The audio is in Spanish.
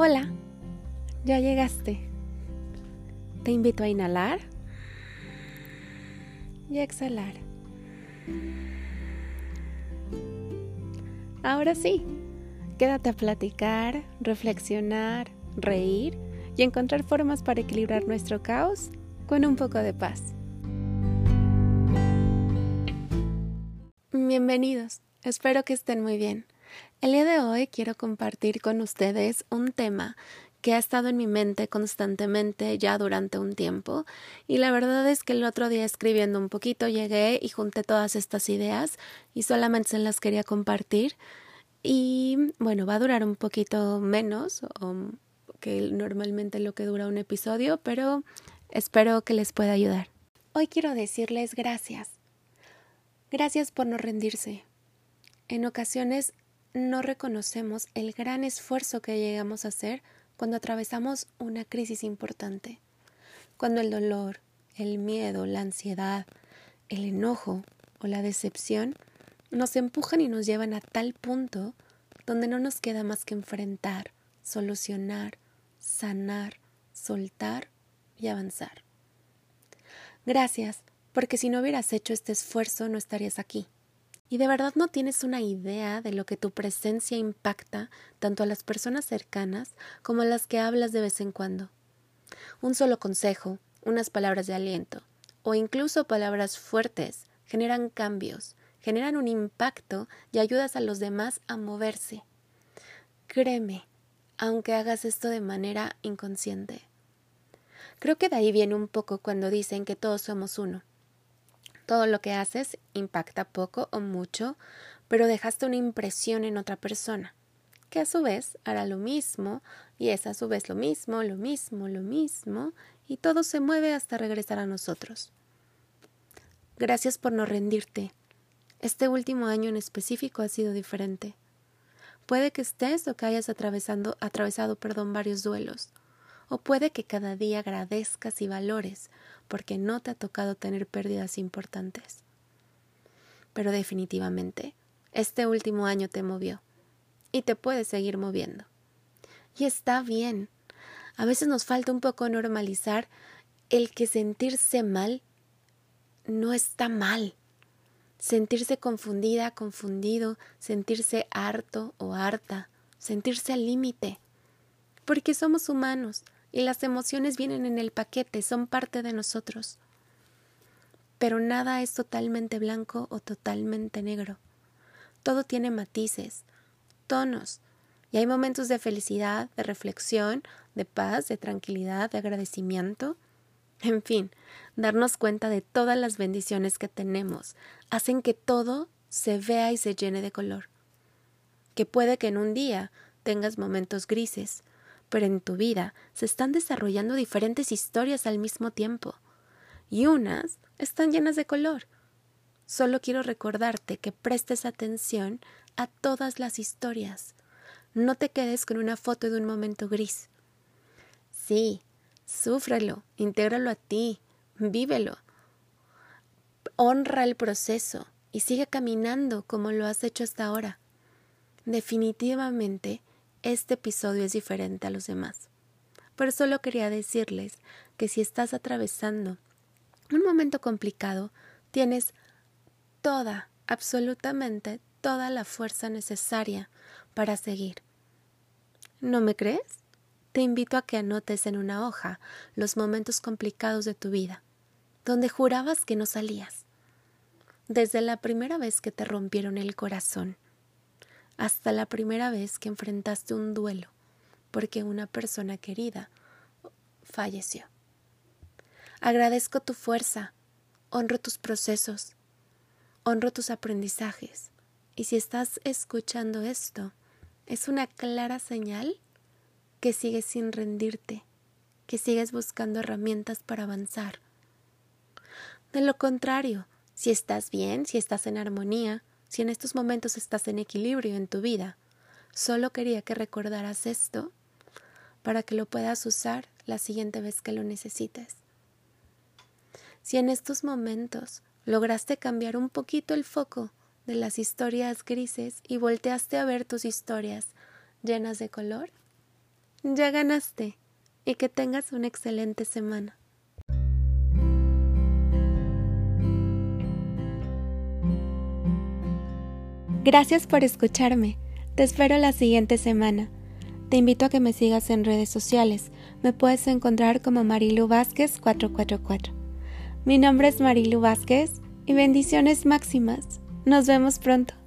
Hola, ya llegaste. Te invito a inhalar y a exhalar. Ahora sí, quédate a platicar, reflexionar, reír y encontrar formas para equilibrar nuestro caos con un poco de paz. Bienvenidos, espero que estén muy bien. El día de hoy quiero compartir con ustedes un tema que ha estado en mi mente constantemente ya durante un tiempo y la verdad es que el otro día escribiendo un poquito llegué y junté todas estas ideas y solamente se las quería compartir y bueno va a durar un poquito menos que normalmente lo que dura un episodio pero espero que les pueda ayudar. Hoy quiero decirles gracias. Gracias por no rendirse. En ocasiones no reconocemos el gran esfuerzo que llegamos a hacer cuando atravesamos una crisis importante, cuando el dolor, el miedo, la ansiedad, el enojo o la decepción nos empujan y nos llevan a tal punto donde no nos queda más que enfrentar, solucionar, sanar, soltar y avanzar. Gracias, porque si no hubieras hecho este esfuerzo no estarías aquí y de verdad no tienes una idea de lo que tu presencia impacta tanto a las personas cercanas como a las que hablas de vez en cuando. Un solo consejo, unas palabras de aliento o incluso palabras fuertes generan cambios, generan un impacto y ayudas a los demás a moverse. Créeme, aunque hagas esto de manera inconsciente. Creo que de ahí viene un poco cuando dicen que todos somos uno. Todo lo que haces impacta poco o mucho, pero dejaste una impresión en otra persona, que a su vez hará lo mismo, y es a su vez lo mismo, lo mismo, lo mismo, y todo se mueve hasta regresar a nosotros. Gracias por no rendirte. Este último año en específico ha sido diferente. Puede que estés o que hayas atravesando, atravesado perdón, varios duelos, o puede que cada día agradezcas y valores porque no te ha tocado tener pérdidas importantes. Pero definitivamente, este último año te movió y te puede seguir moviendo. Y está bien. A veces nos falta un poco normalizar el que sentirse mal no está mal. Sentirse confundida, confundido, sentirse harto o harta, sentirse al límite. Porque somos humanos y las emociones vienen en el paquete, son parte de nosotros. Pero nada es totalmente blanco o totalmente negro. Todo tiene matices, tonos, y hay momentos de felicidad, de reflexión, de paz, de tranquilidad, de agradecimiento. En fin, darnos cuenta de todas las bendiciones que tenemos hacen que todo se vea y se llene de color. Que puede que en un día tengas momentos grises, pero en tu vida se están desarrollando diferentes historias al mismo tiempo, y unas están llenas de color. Solo quiero recordarte que prestes atención a todas las historias. No te quedes con una foto de un momento gris. Sí, súfrelo, intégralo a ti, vívelo. Honra el proceso y sigue caminando como lo has hecho hasta ahora. Definitivamente este episodio es diferente a los demás. Pero solo quería decirles que si estás atravesando un momento complicado, tienes toda, absolutamente toda la fuerza necesaria para seguir. ¿No me crees? Te invito a que anotes en una hoja los momentos complicados de tu vida, donde jurabas que no salías. Desde la primera vez que te rompieron el corazón, hasta la primera vez que enfrentaste un duelo porque una persona querida falleció. Agradezco tu fuerza, honro tus procesos, honro tus aprendizajes y si estás escuchando esto, es una clara señal que sigues sin rendirte, que sigues buscando herramientas para avanzar. De lo contrario, si estás bien, si estás en armonía, si en estos momentos estás en equilibrio en tu vida. Solo quería que recordaras esto para que lo puedas usar la siguiente vez que lo necesites. Si en estos momentos lograste cambiar un poquito el foco de las historias grises y volteaste a ver tus historias llenas de color, Ya ganaste y que tengas una excelente semana. Gracias por escucharme. Te espero la siguiente semana. Te invito a que me sigas en redes sociales. Me puedes encontrar como Marilu Vázquez 444. Mi nombre es Marilu Vázquez y bendiciones máximas. Nos vemos pronto.